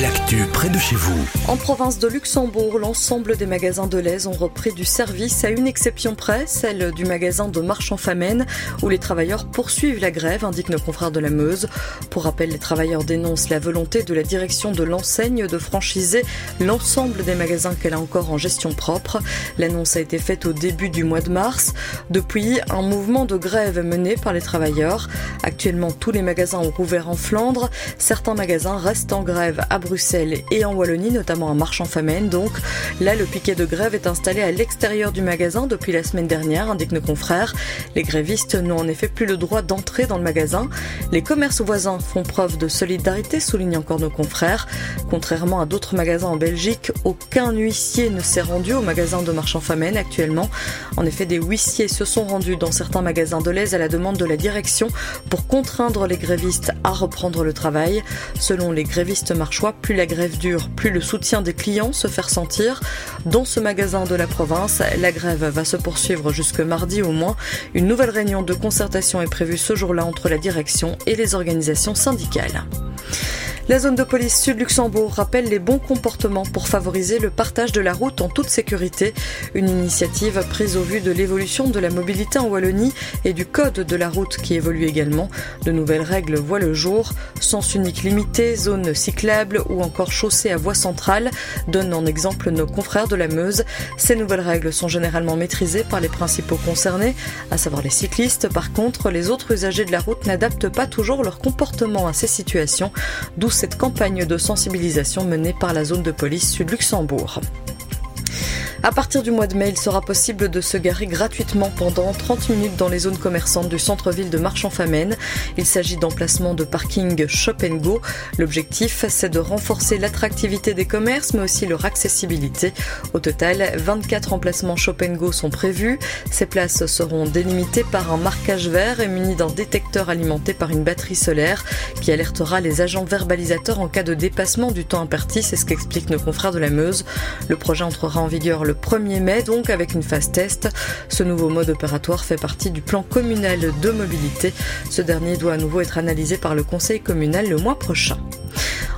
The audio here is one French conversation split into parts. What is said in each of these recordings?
L'actu près de chez vous. En province de Luxembourg, l'ensemble des magasins de l'aise ont repris du service à une exception près, celle du magasin de Marchand Famenne, où les travailleurs poursuivent la grève, indiquent nos confrères de la Meuse. Pour rappel, les travailleurs dénoncent la volonté de la direction de l'enseigne de franchiser l'ensemble des magasins qu'elle a encore en gestion propre. L'annonce a été faite au début du mois de mars. Depuis, un mouvement de grève est mené par les travailleurs. Actuellement, tous les magasins ont rouvert en Flandre. Certains magasins restent en grève à Bruxelles et en Wallonie, notamment à Marchand-Famenne. Donc là, le piquet de grève est installé à l'extérieur du magasin depuis la semaine dernière, indiquent nos confrères. Les grévistes n'ont en effet plus le droit d'entrer dans le magasin. Les commerces voisins font preuve de solidarité, soulignent encore nos confrères. Contrairement à d'autres magasins en Belgique, aucun huissier ne s'est rendu au magasin de Marchand-Famenne actuellement. En effet, des huissiers se sont rendus dans certains magasins de l'Aise à la demande de la direction pour contraindre les grévistes à reprendre le travail. Selon les grévistes marchois, plus la grève dure, plus le soutien des clients se fait sentir. Dans ce magasin de la province, la grève va se poursuivre jusque mardi au moins. Une nouvelle réunion de concertation est prévue ce jour-là entre la direction et les organisations syndicales. La zone de police Sud-Luxembourg rappelle les bons comportements pour favoriser le partage de la route en toute sécurité. Une initiative prise au vu de l'évolution de la mobilité en Wallonie et du code de la route qui évolue également. De nouvelles règles voient le jour. Sens unique limité, zone cyclable ou encore chaussée à voie centrale donnent en exemple nos confrères de la Meuse. Ces nouvelles règles sont généralement maîtrisées par les principaux concernés, à savoir les cyclistes. Par contre, les autres usagers de la route n'adaptent pas toujours leur comportement à ces situations, d'où cette campagne de sensibilisation menée par la zone de police Sud-Luxembourg. À partir du mois de mai, il sera possible de se garer gratuitement pendant 30 minutes dans les zones commerçantes du centre-ville de Marchand-Famenne. Il s'agit d'emplacements de parking Shop Go. L'objectif, c'est de renforcer l'attractivité des commerces, mais aussi leur accessibilité. Au total, 24 emplacements Shop Go sont prévus. Ces places seront délimitées par un marquage vert et munies d'un détecteur alimenté par une batterie solaire qui alertera les agents verbalisateurs en cas de dépassement du temps imparti. C'est ce qu'expliquent nos confrères de la Meuse. Le projet entrera en vigueur le 1er mai, donc avec une phase test. Ce nouveau mode opératoire fait partie du plan communal de mobilité. Ce dernier doit à nouveau être analysé par le conseil communal le mois prochain.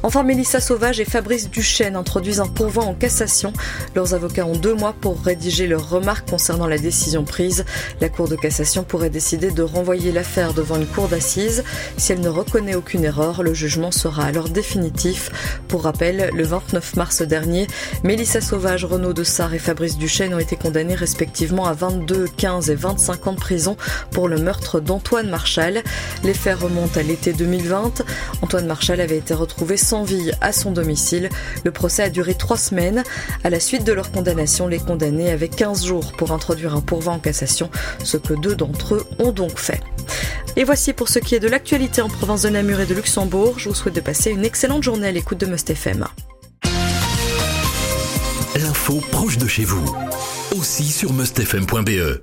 Enfin, Mélissa Sauvage et Fabrice Duchesne introduisent un pourvoi en cassation. Leurs avocats ont deux mois pour rédiger leurs remarques concernant la décision prise. La Cour de cassation pourrait décider de renvoyer l'affaire devant une cour d'assises. Si elle ne reconnaît aucune erreur, le jugement sera alors définitif. Pour rappel, le 29 mars dernier, Mélissa Sauvage, Renaud de Sarre et Fabrice Duchesne ont été condamnés respectivement à 22, 15 et 25 ans de prison pour le meurtre d'Antoine Marchal. Les faits remontent à l'été 2020. Antoine Marchal avait été retrouvé sans vie à son domicile. Le procès a duré trois semaines. À la suite de leur condamnation, les condamnés avaient 15 jours pour introduire un pourvoi en cassation, ce que deux d'entre eux ont donc fait. Et voici pour ce qui est de l'actualité en province de Namur et de Luxembourg. Je vous souhaite de passer une excellente journée à l'écoute de Must FM. L'info proche de chez vous, aussi sur mustfm.be.